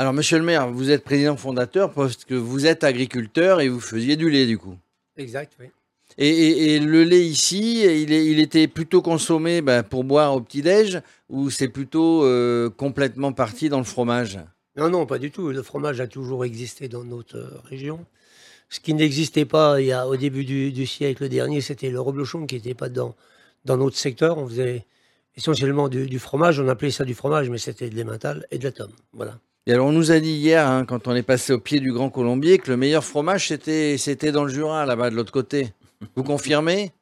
Alors, monsieur le maire, vous êtes président fondateur parce que vous êtes agriculteur et vous faisiez du lait, du coup. Exact, oui. Et, et- et le lait ici, il, est- il était plutôt consommé ben, pour boire au petit-déj ou c'est plutôt euh, complètement parti dans le fromage? Non, non, pas du tout. Le fromage a toujours existé dans notre euh, région. Ce qui n'existait pas il y a, au début du, du siècle dernier, c'était le reblochon qui n'était pas dans, dans notre secteur. On faisait essentiellement du, du fromage. On appelait ça du fromage, mais c'était de l'emmental et de la tome. Voilà. Et alors, on nous a dit hier, hein, quand on est passé au pied du Grand Colombier, que le meilleur fromage, c'était c'était dans le Jura, là-bas, de l'autre côté. Vous confirmez?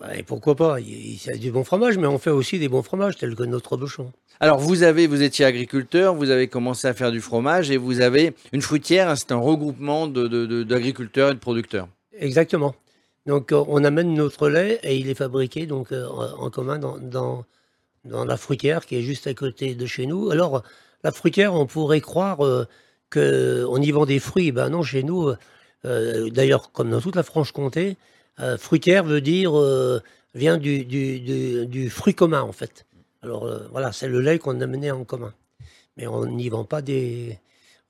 Bah, Et pourquoi pas? Il y a du bon fromage, mais on fait aussi des bons fromages, tels que notre reblochon. Alors, vous avez, vous étiez agriculteur, vous avez commencé à faire du fromage et vous avez une fruitière, hein, c'est un regroupement de- de- de- d'agriculteurs et de producteurs. Exactement. Donc, euh, on amène notre lait et il est fabriqué donc euh, en en commun dans, dans, dans la fruitière qui est juste à côté de chez nous. Alors, la fruitière, on pourrait croire euh, qu'on y vend des fruits. Ben non, chez nous, euh, d'ailleurs, comme dans toute la Franche-Comté, euh, fruitière veut dire, euh, vient du, du, fruit commun, en fait. Alors, euh, voilà, c'est le lait qu'on amenait en commun. Mais on n'y vend pas des.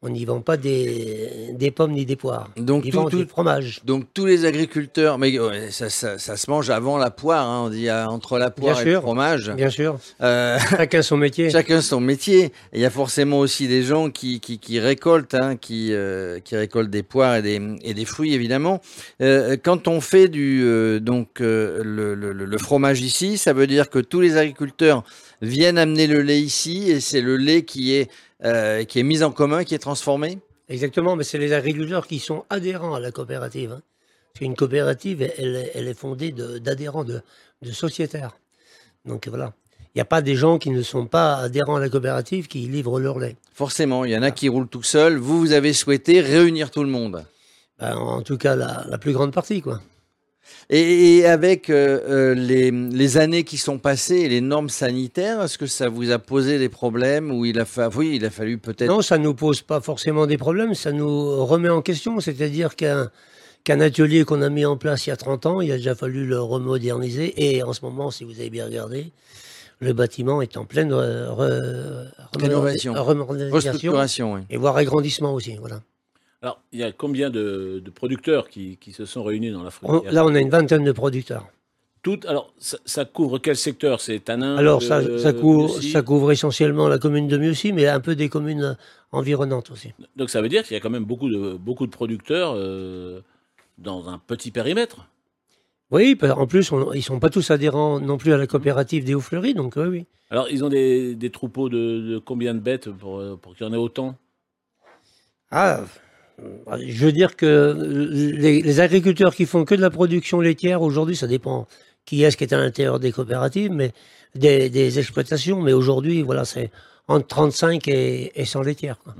On n'y vend pas des, des pommes ni des poires. Donc, Ils tout- vendent tout- du fromage. Donc tous les agriculteurs, mais ouais, ça, ça- ça se mange avant la poire, hein, on dit euh, entre la poire Bien et le fromage. Bien sûr. Euh, Chacun son métier. chacun son métier. Il y a forcément aussi des gens qui, qui, qui récoltent, hein, qui, euh, qui récoltent des poires et des, et des fruits évidemment. Euh, quand on fait du donc le, le- le- le fromage ici, ça veut dire que tous les agriculteurs viennent amener le lait ici et c'est le lait qui est euh, qui est mis en commun, qui est transformé. Exactement, mais c'est les agriculteurs qui sont adhérents à la coopérative. hein. Parce qu'une coopérative, elle, est- elle est fondée de- d'adhérents, de, de sociétaires. Donc voilà. Il n'y a pas des gens qui ne sont pas adhérents à la coopérative qui livrent leur lait. Forcément, il y en a qui roulent tout seuls. Vous, vous avez souhaité réunir tout le monde. Ben, en tout cas, la, la plus grande partie, quoi. Et, et avec euh, euh, les, les années qui sont passées et les normes sanitaires, est-ce que ça vous a posé des problèmes ou il a, fa- oui, il a fallu peut-être. Non, ça ne nous pose pas forcément des problèmes, ça nous remet en question. C'est-à-dire qu'un qu'un atelier qu'on a mis en place il y a 30 ans, il a déjà fallu le remoderniser. Et en ce moment, si vous avez bien regardé, le bâtiment est en pleine euh, re- Rénovation. remodernisation Restructuration, oui. et voire agrandissement aussi. Voilà. Alors, il y a combien de, de producteurs qui, qui se sont réunis dans la fruitière là, on a une vingtaine de producteurs. Tout, alors, ça, ça couvre quel secteur? C'est Tanin Alors, de- ça, ça, couvre, Mussy? ça couvre essentiellement la commune de Mieuxy, mais un peu des communes euh, environnantes aussi. Donc, ça veut dire qu'il y a quand même beaucoup de, beaucoup de producteurs euh, dans un petit périmètre? Oui, en plus, on- ils ne sont pas tous adhérents non plus à la coopérative des Hauts-Fleuris, donc oui, oui. Alors, ils ont des, des troupeaux de, de combien de bêtes pour, euh, pour qu'il y en ait autant? Ah, euh, je veux dire que les, les agriculteurs qui font que de la production laitière, aujourd'hui, ça dépend qui est-ce qui est à l'intérieur des coopératives, mais des, des exploitations, mais aujourd'hui, voilà, c'est entre 35 et, et 100 laitières. quoi.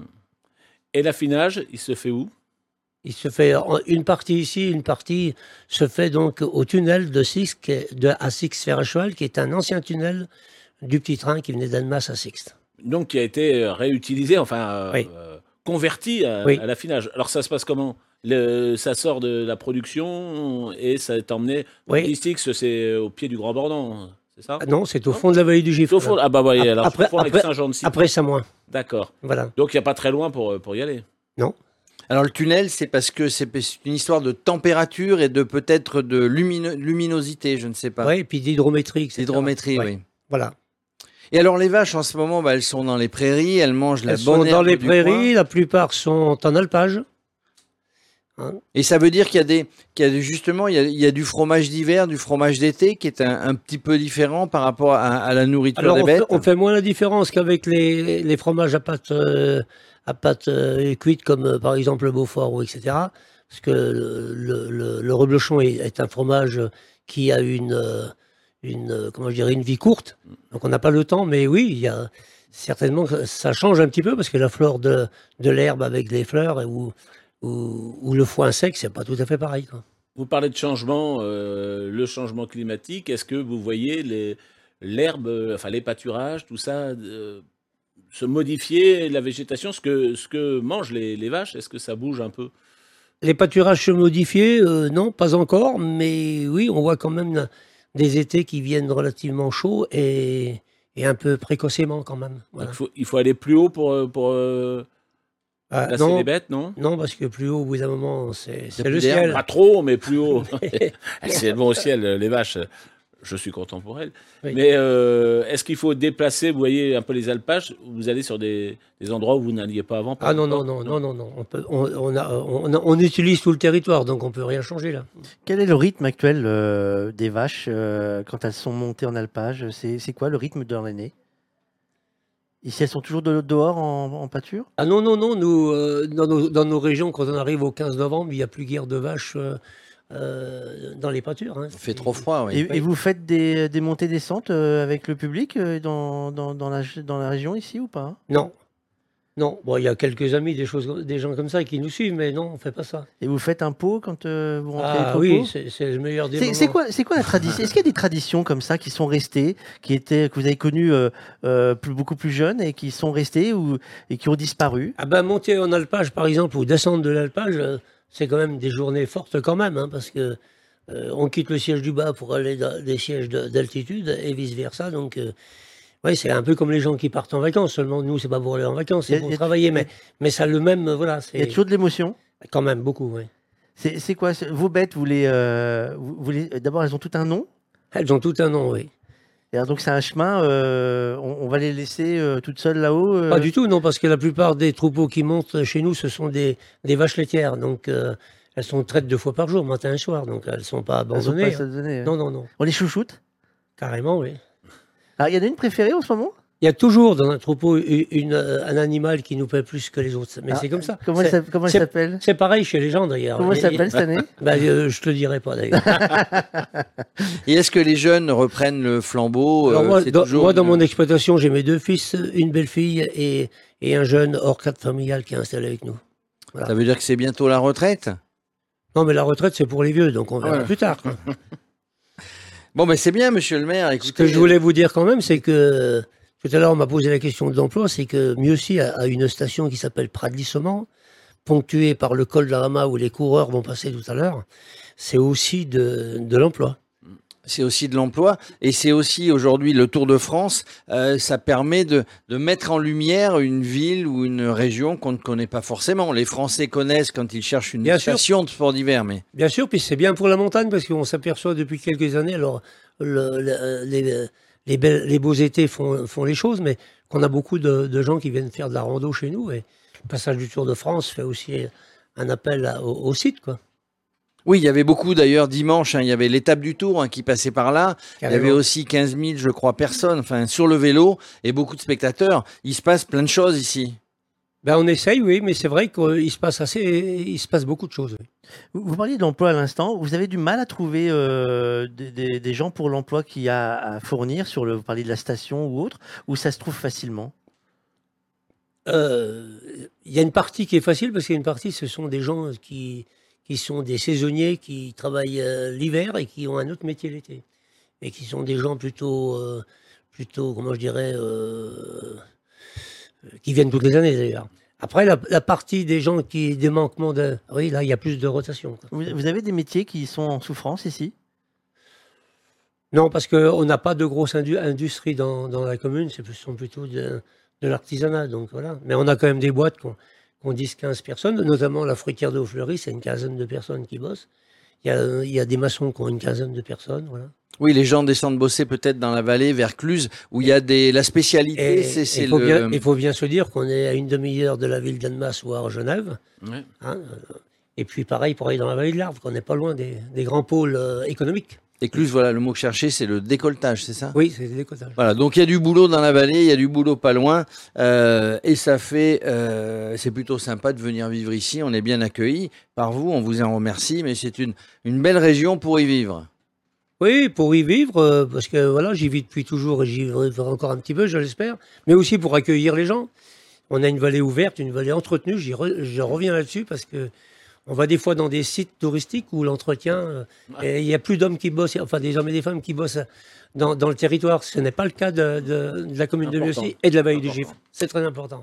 Et l'affinage, il se fait où? Il se fait une partie ici, une partie se fait donc au tunnel de Six, qui est- de, à Six Fer à Cheval, qui est un ancien tunnel du petit train qui venait d'Annemasse à Six. Donc, qui a été euh, réutilisé, enfin, euh, Oui. euh, converti à, Oui. à l'affinage. Alors, ça se passe comment? Le- Ça sort de la production et ça est emmené. Oui. C'est au pied du Grand Bordon, c'est ça? Ah non, c'est au fond de la vallée du Gifle. Au fond- Ah, bah, oui, Ap- alors, après- après-. Après Samoin. D'accord. Voilà. Donc, il n'y a pas très loin pour, pour y aller? Alors le tunnel, c'est parce que c'est une histoire de température et de peut-être de lumino- luminosité, je ne sais pas. Oui, et puis d'hydrométrie, Ouais. oui. Voilà. Et alors les vaches, en ce moment, bah, elles sont dans les prairies, elles mangent la Elles bonne sont dans les prairies, coin. la plupart sont en alpage. Et ça veut dire qu'il y a des, qu'il y a justement, il y a, il y a du fromage d'hiver, du fromage d'été, qui est un, un petit peu différent par rapport à, à la nourriture Alors des on fait, bêtes. on fait moins la différence qu'avec les, les fromages à pâte, euh, à pâte euh, cuite comme euh, par exemple le Beaufort ou etc. Parce que le, le, le- le reblochon est, est un fromage qui a une, une, euh, comment je dirais, une vie courte. Donc on n'a pas le temps, mais oui, il y a certainement ça change un petit peu parce que la flore de, de l'herbe avec les fleurs ou, ou, ou le foin sec, c'est pas tout à fait pareil. quoi. Vous parlez de changement, euh, le changement climatique. Est-ce que vous voyez les- l'herbe, enfin les pâturages, tout ça, euh, se modifier, la végétation, ce que, ce que mangent les, les vaches, est-ce que ça bouge un peu? Les pâturages se modifier, euh, non, pas encore, mais oui, on voit quand même des étés qui viennent relativement chauds et, et un peu précocement quand même. Voilà. Donc, il, faut, il faut aller plus haut pour, euh, pour, euh, Là, c'est non, les bêtes, non? Non, parce que plus haut, au bout d'un moment, c'est c'est le ciel. Pas trop, mais plus haut. elles vont au ciel, les vaches, je suis content pour elles. Oui. Mais euh, est-ce qu'il faut déplacer, vous voyez, un peu les alpages Vous allez sur des, des endroits où vous n'alliez pas avant Ah non, non, non, non, non, non. On, peut- on, on a- on a- on utilise tout le territoire, donc on peut rien changer là. Quel est le rythme actuel euh, des vaches euh, quand elles sont montées en alpage? C'est c'est quoi le rythme de l'année? Ici, elles sont toujours de- dehors en, en pâture? Ah non, non, non, nous, euh, dans, nos, dans nos régions, quand on arrive au 15 novembre, il n'y a plus guère de vaches euh, dans les pâtures. hein. Il fait trop froid, oui. et, et vous faites des, des montées-descentes euh, avec le public euh, dans, dans, dans la, dans la région ici ou pas Non. Non, bon, il y a quelques amis, des, choses, des gens comme ça qui nous suivent, mais non, on fait pas ça. Et vous faites un pot quand euh, vous rentrez Ah oui, c'est le meilleur des C'est- moments. C'est quoi, c'est quoi la tradition Est-ce qu'il y a des traditions comme ça qui sont restées, qui étaient, que vous avez connues euh, euh, plus, beaucoup plus jeunes et qui sont restées ou, et qui ont disparu? Ah ben, monter en alpage, par exemple, ou descendre de l'alpage, euh, c'est quand même des journées fortes quand même, hein, parce que euh, on quitte le siège du bas pour aller dans des sièges de- d'altitude et vice-versa. Donc, euh, ouais, c'est un peu comme les gens qui partent en vacances. Seulement, nous, c'est pas pour aller en vacances, c'est pour travailler. Mais, mais ça le même, voilà, Il y a toujours de l'émotion? Quand même beaucoup, oui. C'est quoi? Vos bêtes, vous les, euh, vous, vous les- d'abord, elles ont tout un nom? Elles ont tout un nom, oui. Donc c'est un chemin, euh, on, on va les laisser euh, toutes seules là-haut euh, Pas du tout, non, parce que la plupart des troupeaux qui montent chez nous, ce sont des, des vaches laitières. Donc, elles sont traites deux fois par jour, matin et soir. Donc, elles sont pas sont abandonnées. pas hein. abandonnées, hein. Non, non, non. On les chouchoute? Carrément, oui. Alors, il y en a une préférée en ce moment? Il y a toujours dans un troupeau une, une, euh, un animal qui nous plaît plus que les autres. Mais Ah, c'est comme ça. Comment elle s'appelle- comment elle c'est- s'appelle? C'est pareil chez les gens d'ailleurs. Comment elle s'appelle cette année? Bah, euh, Je te le dirai pas d'ailleurs. Et est-ce que les jeunes reprennent le flambeau Alors euh, moi, dans, toujours moi, dans une- mon exploitation, j'ai mes deux fils, une belle-fille et, et un jeune hors cadre familial qui est installé avec nous. Ça veut dire que c'est bientôt la retraite? Non, mais la retraite, c'est pour les vieux, donc on verra Ouais. plus tard. quoi. Bon, ben c'est bien, monsieur le maire. Ce que je voulais vous dire quand même, c'est que tout à l'heure, on m'a posé la question de l'emploi, c'est que Mieuxy a, a une station qui s'appelle Pradlissement, ponctuée par le col de la Rama où les coureurs vont passer tout à l'heure. C'est aussi de, de l'emploi. c'est aussi de l'emploi et c'est aussi aujourd'hui le Tour de France. euh, ça permet de, de mettre en lumière une ville ou une région qu'on ne connaît pas forcément. Les Français connaissent quand ils cherchent une Bien sûr. station de sport d'hiver, mais Bien sûr, puis c'est bien pour la montagne parce qu'on s'aperçoit depuis quelques années, alors le- le- les, les, belles- les beaux étés font, font les choses, mais qu'on a beaucoup de, de gens qui viennent faire de la rando chez nous et le passage du Tour de France fait aussi un appel à- au, au site. Quoi. oui, il y avait beaucoup d'ailleurs dimanche. hein, il y avait l'étape du Tour hein, qui passait par là. Il y avait aussi 15 000, je crois, personnes, enfin sur le vélo et beaucoup de spectateurs. Il se passe plein de choses ici. Ben, on essaye, oui, mais c'est vrai qu'il se passe assez, il se passe beaucoup de choses. oui. Vous parliez d'emploi à l'instant. Vous avez du mal à trouver euh, des, gens pour l'emploi qu'il y a à fournir sur le. Vous parliez de la station ou autre, ou ça se trouve facilement? Euh, Il y a une partie qui est facile parce qu'il y a une partie, ce sont des gens qui, qui sont des saisonniers qui travaillent euh, l'hiver et qui ont un autre métier l'été. Et qui sont des gens plutôt, plutôt comment je dirais, qui viennent toutes les années d'ailleurs. Après, la, la partie des gens qui des manquements de. Oui, là, il y a plus de rotation. quoi. vous, vous avez des métiers qui sont en souffrance ici? Non, parce qu'on n'a pas de grosse indu- industrie dans, dans la commune, ce sont plutôt de, de l'artisanat. Donc voilà. Mais on a quand même des boîtes qui ont, qui ont 10-15 personnes, notamment la fruitière de Haut-Fleury, c'est une quinzaine de personnes qui bossent. Il y a, il y a des maçons qui ont une quinzaine de personnes. Voilà. Oui, les gens descendent bosser peut-être dans la vallée, vers Cluse, où il y a des la spécialité, c'est c'est il faut, le. bien, il faut bien se dire qu'on est à une demi-heure de la ville d'Annemasse ou à Genève. Ouais. hein, euh, et puis pareil pour aller dans la vallée de l'Arve, qu'on n'est pas loin des, des grands pôles euh, économiques. Et Cluse, voilà, le mot que je cherchais, c'est le décolletage, c'est ça? Oui, c'est des décotages. Voilà, donc il y a du boulot dans la vallée, il y a du boulot pas loin, euh, et ça fait, euh, c'est plutôt sympa de venir vivre ici. On est bien accueillis par vous, on vous en remercie, mais c'est une, une belle région pour y vivre. Oui, pour y vivre, euh, parce que voilà, j'y vis depuis toujours et j'y vivrai encore un petit peu, je l'espère, mais aussi pour accueillir les gens. On a une vallée ouverte, une vallée entretenue, re- je reviens là-dessus parce que on va des fois dans des sites touristiques où l'entretien, euh, il n'y a plus d'hommes qui bossent, enfin des hommes et des femmes qui bossent dans, dans le territoire. Ce n'est pas le cas de, de- de la commune de. Mieuxy et de la vallée du. Gif. C'est très important.